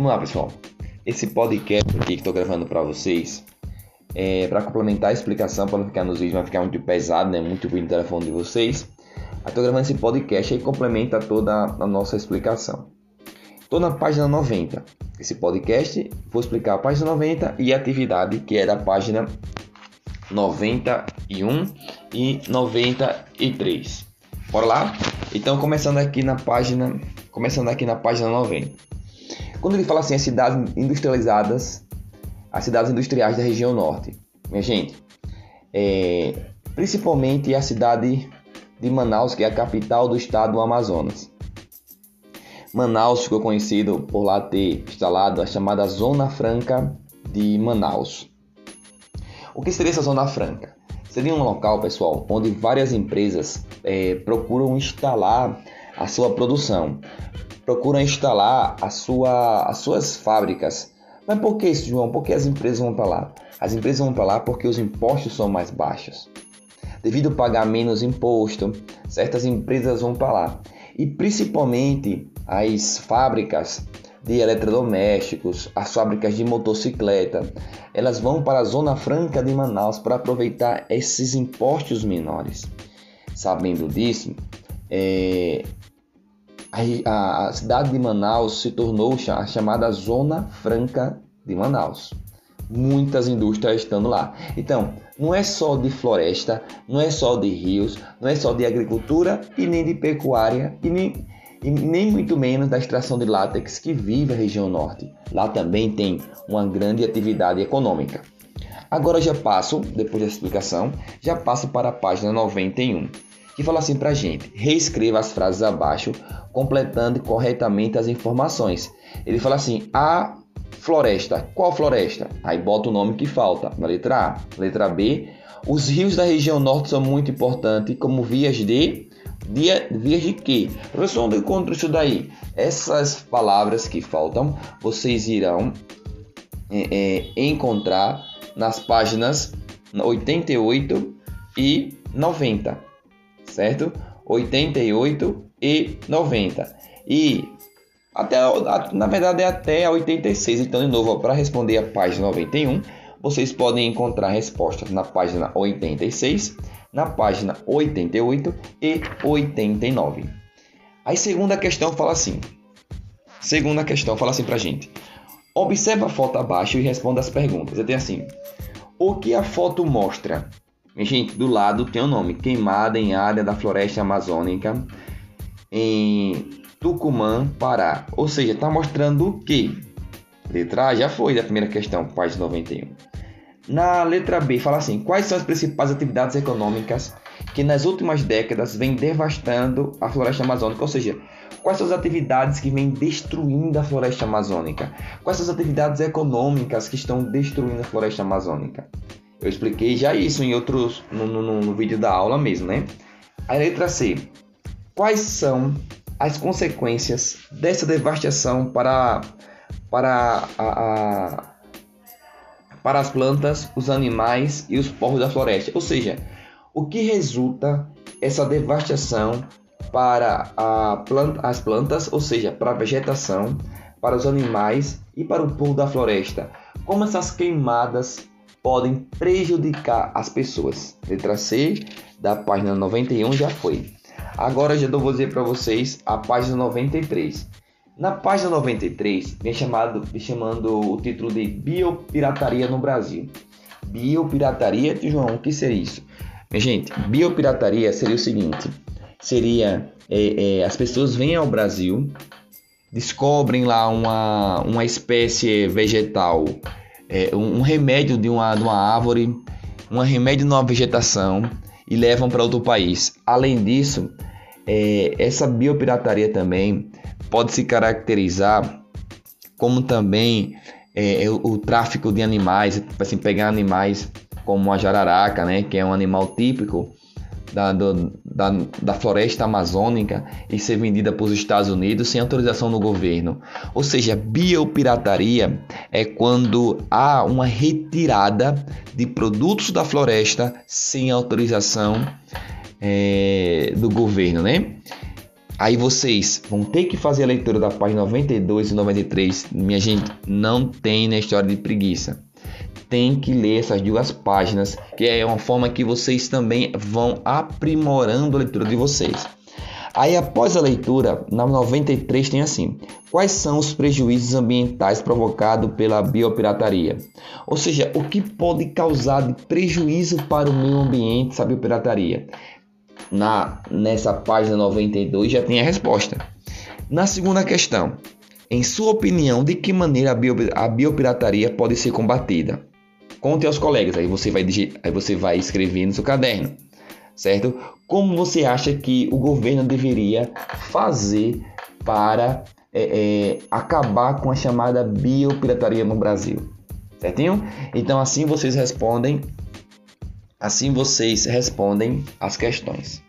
Vamos lá, pessoal. Esse podcast aqui que estou gravando para vocês é para complementar a explicação, para não ficar nos vídeos, vai ficar muito pesado, né? Muito ruim no telefone de vocês. Estou gravando esse podcast e complementa toda a nossa explicação. Estou na página 90. Esse podcast, vou explicar a página 90 e a atividade que é da página 91 e 93. Bora lá? Então, começando aqui na página, começando aqui na página 90. Quando ele fala assim, as cidades industrializadas, as cidades industriais da região norte, minha gente, é, principalmente a cidade de Manaus, que é a capital do estado do Amazonas. Manaus ficou conhecido por lá ter instalado a chamada Zona Franca de Manaus. O que seria essa Zona Franca? Seria um local, pessoal, onde várias empresas é, procuram instalar a sua produção, procuram instalar a sua, as suas fábricas. Mas por que isso, João? Por que as empresas vão para lá? As empresas vão para lá porque os impostos são mais baixos. Devido a pagar menos imposto, certas empresas vão para lá. E principalmente as fábricas de eletrodomésticos, as fábricas de motocicleta, elas vão para a Zona Franca de Manaus para aproveitar esses impostos menores. Sabendo disso, é, a, a, cidade de Manaus se tornou a chamada Zona Franca de Manaus. Muitas indústrias estando lá. Então, não é só de floresta, não é só de rios, não é só de agricultura e nem de pecuária e nem e nem muito menos da extração de látex que vive a região norte. Lá também tem uma grande atividade econômica. Agora já passo, depois da explicação, já passo para a página 91, que fala assim para a gente: reescreva as frases abaixo, completando corretamente as informações. Ele fala assim: a floresta, qual floresta? Aí bota o nome que falta, na letra A. Letra B, os rios da região norte são muito importantes como vias de Via, vias de quê? Professor, onde eu encontro isso daí? Essas palavras que faltam, vocês irão é, é, encontrar nas páginas 88 e 90, certo? 88 e 90. E até, na verdade é até a 86. Então, de novo, para responder a página 91, vocês podem encontrar respostas na página 86 na página 88 e 89. Aí segunda questão fala assim. Segunda questão fala assim pra gente. Observa a foto abaixo e responda as perguntas. Eu tenho assim: O que a foto mostra? Gente, do lado tem o um nome: Queimada em área da floresta amazônica em Tucumã, Pará. Ou seja, está mostrando o que? Letra A já foi da primeira questão, página 91. Na letra B, fala assim: quais são as principais atividades econômicas que nas últimas décadas vêm devastando a floresta amazônica? Ou seja, quais são as atividades que vêm destruindo a floresta amazônica? Quais são as atividades econômicas que estão destruindo a floresta amazônica? Eu expliquei já isso em outros no, no, no vídeo da aula mesmo, né? A letra C: quais são as consequências dessa devastação para, para a, a para as plantas, os animais e os povos da floresta. Ou seja, o que resulta essa devastação para planta, as plantas, ou seja, para a vegetação, para os animais e para o povo da floresta. Como essas queimadas podem prejudicar as pessoas. Letra C da página 91 já foi. Agora já vou dizer para vocês a página 93. Na página 93, vem, chamado, vem chamando o título de Biopirataria no Brasil. Biopirataria, João, o que seria isso? Gente, biopirataria seria o seguinte: seria é, é, as pessoas vêm ao Brasil, descobrem lá uma, uma espécie vegetal, é, um remédio de uma, de uma árvore, um remédio de uma vegetação e levam para outro país. Além disso, é, essa biopirataria também pode se caracterizar como também é, o, o, tráfico de animais, assim, pegar animais como a jararaca, né, que é um animal típico da, do, da, da floresta amazônica e ser vendida para os Estados Unidos sem autorização do governo. Ou seja, biopirataria é quando há uma retirada de produtos da floresta sem autorização é, do governo, né? Aí vocês vão ter que fazer a leitura da página 92 e 93. Minha gente, não tem na história de preguiça. Tem que ler essas duas páginas, que é uma forma que vocês também vão aprimorando a leitura de vocês. Aí após a leitura, na 93 tem assim: Quais são os prejuízos ambientais provocados pela biopirataria? Ou seja, o que pode causar de prejuízo para o meio ambiente essa biopirataria? Na nessa página 92 já tem a resposta. Na segunda questão, em sua opinião, de que maneira a, bio, a biopirataria pode ser combatida? Conte aos colegas, aí você vai aí você vai escrever no seu caderno certo? Como você acha que o governo deveria fazer para é, é, acabar com a chamada biopirataria no Brasil? Certinho? Então assim vocês respondem, assim vocês respondem as questões.